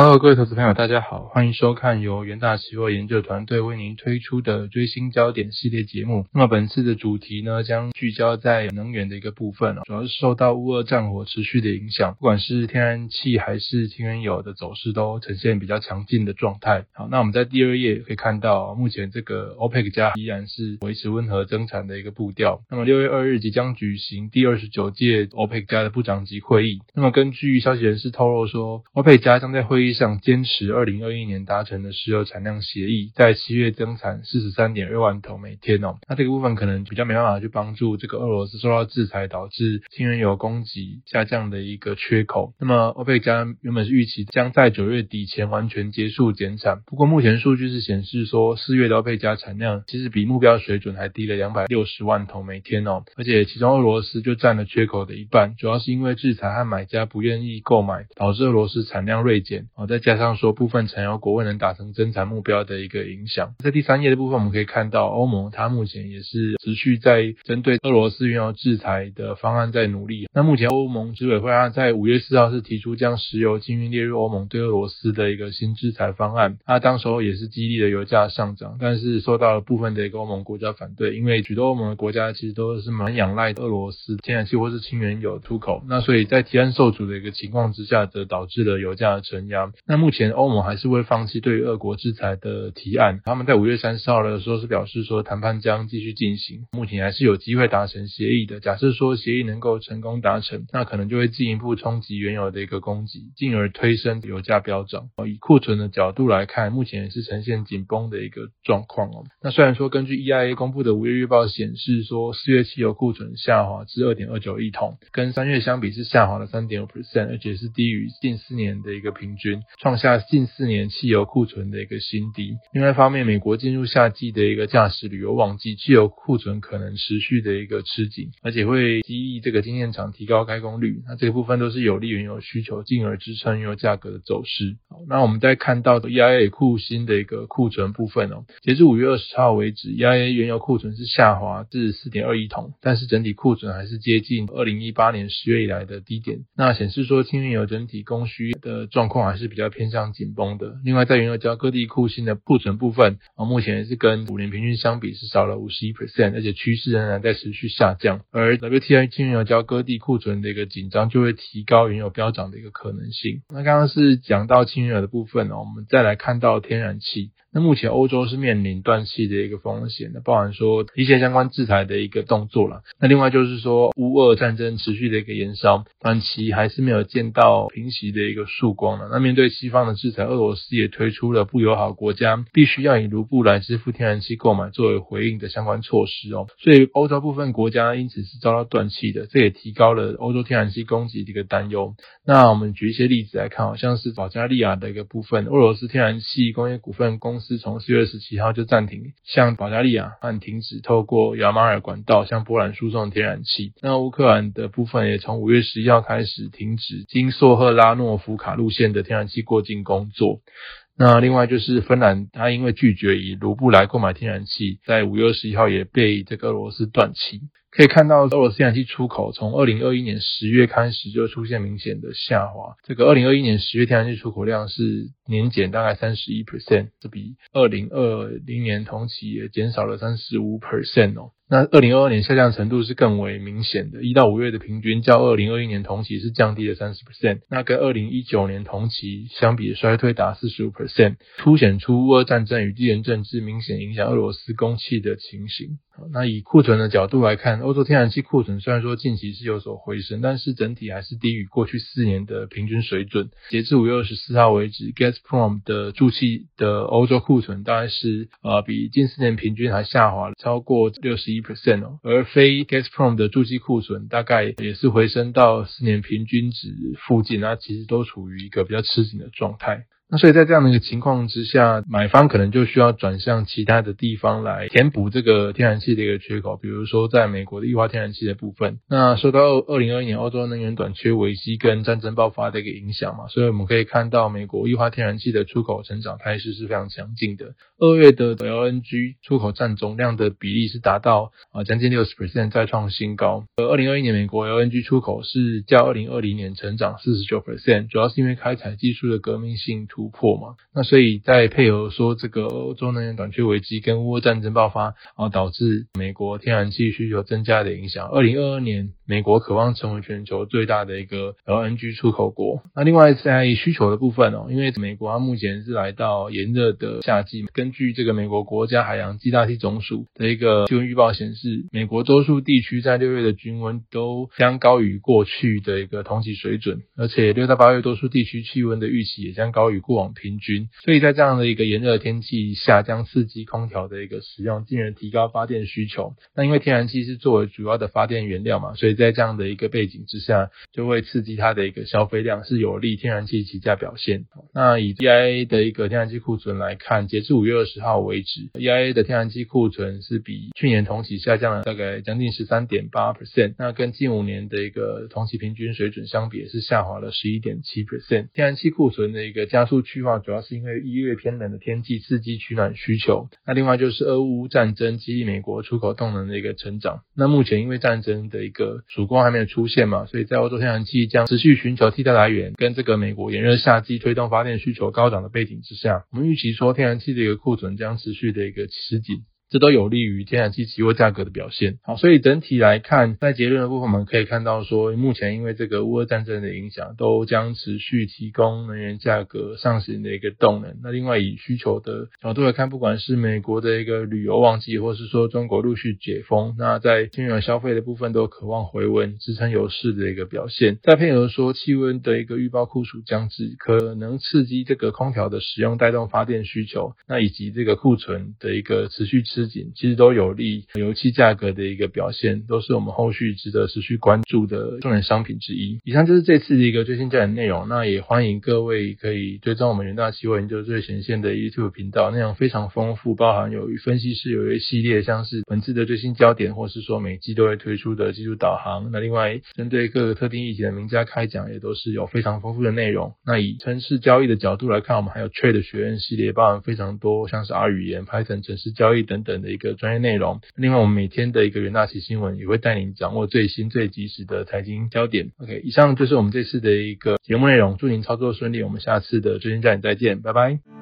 各位投资朋友，大家好，欢迎收看由元大期货研究团队为您推出的追星焦点系列节目。那么本次的主题呢，将聚焦在能源的一个部分主要是受到乌俄战火持续的影响，不管是天然气还是天然油的走势都呈现比较强劲的状态。好，那我们在第二页可以看到，目前这个 OPEC 加依然是维持温和增产的一个步调。那么六月二日即将举行第二十九届 OPEC 加的部长级会议。那么根据消息人士透露说，OPEC 加将在会议上坚持二零二一年达成的石油产量协议，在七月增产四十三点二万桶每天哦。那这个部分可能比较没办法去帮助这个俄罗斯受到制裁导致新原油供给下降的一个缺口。那么欧佩加原本是预期将在九月底前完全结束减产，不过目前数据是显示说四月的欧佩加产量其实比目标水准还低了两百六十万桶每天哦，而且其中俄罗斯就占了缺口的一半，主要是因为制裁和买家不愿意购买，导致俄罗斯产量锐减哦，再加上说部分产油国未能达成增产目标的一个影响。在第三页的部分，我们可以看到欧盟它目前也是持续在针对俄罗斯原油制裁的方案在努力。那目前欧盟执委会啊，在五月四号是提出将石油禁运列入欧盟对俄罗斯的一个新制裁方案。那当时候也是激励了油价上涨，但是受到了部分的一个欧盟国家反对，因为许多欧盟的国家其实都是蛮仰赖俄罗斯天然气或是氢原油出口。那所以在提案受阻的一个情况之下，则导致了油价的承压。那目前欧盟还是会放弃对于俄国制裁的提案。他们在五月三十号的时候是表示说，谈判将继续进行，目前还是有机会达成协议的。假设说协议能够成功达成，那可能就会进一步冲击原有的一个供给，进而推升油价飙涨。哦以库存的角度来看，目前也是呈现紧绷的一个状况哦。那虽然说根据 EIA 公布的五月预报显示说，四月汽油库存下滑至二点二九亿桶，跟三月相比是下滑了三点五 percent，而且是低于近四年的一个平均，创下近四年汽油库存的一个新低。另外一方面，美国进入夏季的一个驾驶旅游旺季，汽油库存可能持续的一个吃紧，而且会激励这个经验厂提高开工率。那这个部分都是有利原油需求，进而支撑原油价格的走势。那我们再看到 EIA 库新的一个库存部分哦，截至五月二十号为止，EIA 原油库存是下滑至四点二亿桶，但是整体库存还是接近二零一八年十月以来的低点。那显示说，轻原油整体供需的状况还是是比较偏向紧绷的。另外，在原油交各地库新的库存部分啊，目前也是跟五年平均相比是少了五十一 percent，而且趋势仍然在持续下降。而 WTI 轻原油交各地库存的一个紧张，就会提高原油飙涨的一个可能性。那刚刚是讲到轻原油的部分呢，我们再来看到天然气。那目前欧洲是面临断气的一个风险的，包含说一些相关制裁的一个动作了。那另外就是说乌俄战争持续的一个延烧，短期还是没有见到平息的一个曙光了。那面面对西方的制裁，俄罗斯也推出了不友好国家必须要以卢布来支付天然气购买作为回应的相关措施哦。所以欧洲部分国家因此是遭到断气的，这也提高了欧洲天然气供给的一个担忧。那我们举一些例子来看，好像是保加利亚的一个部分，俄罗斯天然气工业股份公司从四月十七号就暂停向保加利亚和停止透过亚马尔管道向波兰输送天然气。那乌克兰的部分也从五月十一号开始停止经索赫拉诺夫卡路线的天然燃气过境工作。那另外就是芬兰，它因为拒绝以卢布来购买天然气，在五月二十一号也被这个俄罗斯断气。可以看到，俄罗斯天然气出口从二零二一年十月开始就出现明显的下滑。这个二零二一年十月天然气出口量是年减大概三十一 percent，这比二零二零年同期也减少了三十五 percent 哦。那二零二二年下降程度是更为明显的，一到五月的平均较二零二一年同期是降低了三十 percent，那跟二零一九年同期相比衰退达四十五 percent，凸显出乌俄战争与地缘政治明显影响俄罗斯供气的情形。那以库存的角度来看，欧洲天然气库存虽然说近期是有所回升，但是整体还是低于过去四年的平均水准。截至五月二十四号为止，gas，Gazprom 的注气的欧洲库存大概是呃比近四年平均还下滑了超过六十一。percent 哦，而非 Gazprom 的注气库存大概也是回升到四年平均值附近，那其实都处于一个比较吃紧的状态。那所以在这样的一个情况之下，买方可能就需要转向其他的地方来填补这个天然气的一个缺口，比如说在美国的液化天然气的部分。那受到二零二一年欧洲能源短缺危机跟战争爆发的一个影响嘛，所以我们可以看到美国液化天然气的出口成长态势是非常强劲的。二月的 LNG 出口占总量的比例是达到啊将近六十 percent，再创新高。而二零二一年美国 LNG 出口是较二零二零年成长四十九 percent，主要是因为开采技术的革命性突突破嘛。那所以再配合说这个欧洲能源短缺危机跟乌俄战争爆发，然后导致美国天然气需求增加的影响。二零二二年美国渴望成为全球最大的一个 LNG 出口国。那另外在需求的部分哦，因为美国它目前是来到炎热的夏季，根据这个美国国家海洋气大气总署的一个气温预报显示，美国多数地区在六月的均温都将高于过去的一个同期水准，而且六到八月多数地区气温的预期也将高于过往平均。所以在这样的一个炎热天气下，将刺激空调的一个使用，进而提高发电需求。那因为天然气是作为主要的发电原料嘛，所以在这样的一个背景之下，就会刺激它的一个消费量，是有利天然气起价表现。那以 EIA 的一个天然气库存来看，截至五月二十号为止，EIA 的天然气库存是比去年同期下降了大概将近十三点八 percent。那跟近五年的一个同期平均水准相比，也是下滑了十一点七 percent。天然气库存的一个加速去化，主要是因为一月偏冷的天气刺激取暖需求。那另外就是俄乌战争激励美国出口动能的一个成长。那目前因为战争的一个曙光还没有出现嘛，所以在欧洲天然气将持续寻求替代来源，跟这个美国炎热夏季推动发电需求高涨的背景之下，我们预期说天然气的一个库存将持续的一个吃紧。这都有利于天然气期货价格的表现。好，所以整体来看，在结论的部分，我们可以看到说，目前因为这个乌俄战争的影响，都将持续提供能源价格上行的一个动能。那另外以需求的角度来看，不管是美国的一个旅游旺季，或是说中国陆续解封，那在金融消费的部分都渴望回温，支撑油市的一个表现。再配合说气温的一个预报酷暑将至，可能刺激这个空调的使用，带动发电需求。那以及这个库存的一个持续持吃。其实都有利油气价格的一个表现，都是我们后续值得持续关注的重点商品之一。以上就是这次的一个最新焦点内容，那也欢迎各位可以追踪我们元大期货研究最前线的 YouTube 频道，内容非常丰富，包含有与分析师有一系列，像是本次的最新焦点，或是说每季都会推出的技术导航。那另外针对各个特定议题的名家开讲，也都是有非常丰富的内容。那以城市交易的角度来看，我们还有 Trade 学院系列，包含非常多，像是 R 语言、Python 城市交易等等。等的一个专业内容。另外，我们每天的一个元大旗新闻也会带您掌握最新最及时的财经焦点。OK，以上就是我们这次的一个节目内容。祝您操作顺利，我们下次的最新焦点再见，拜拜。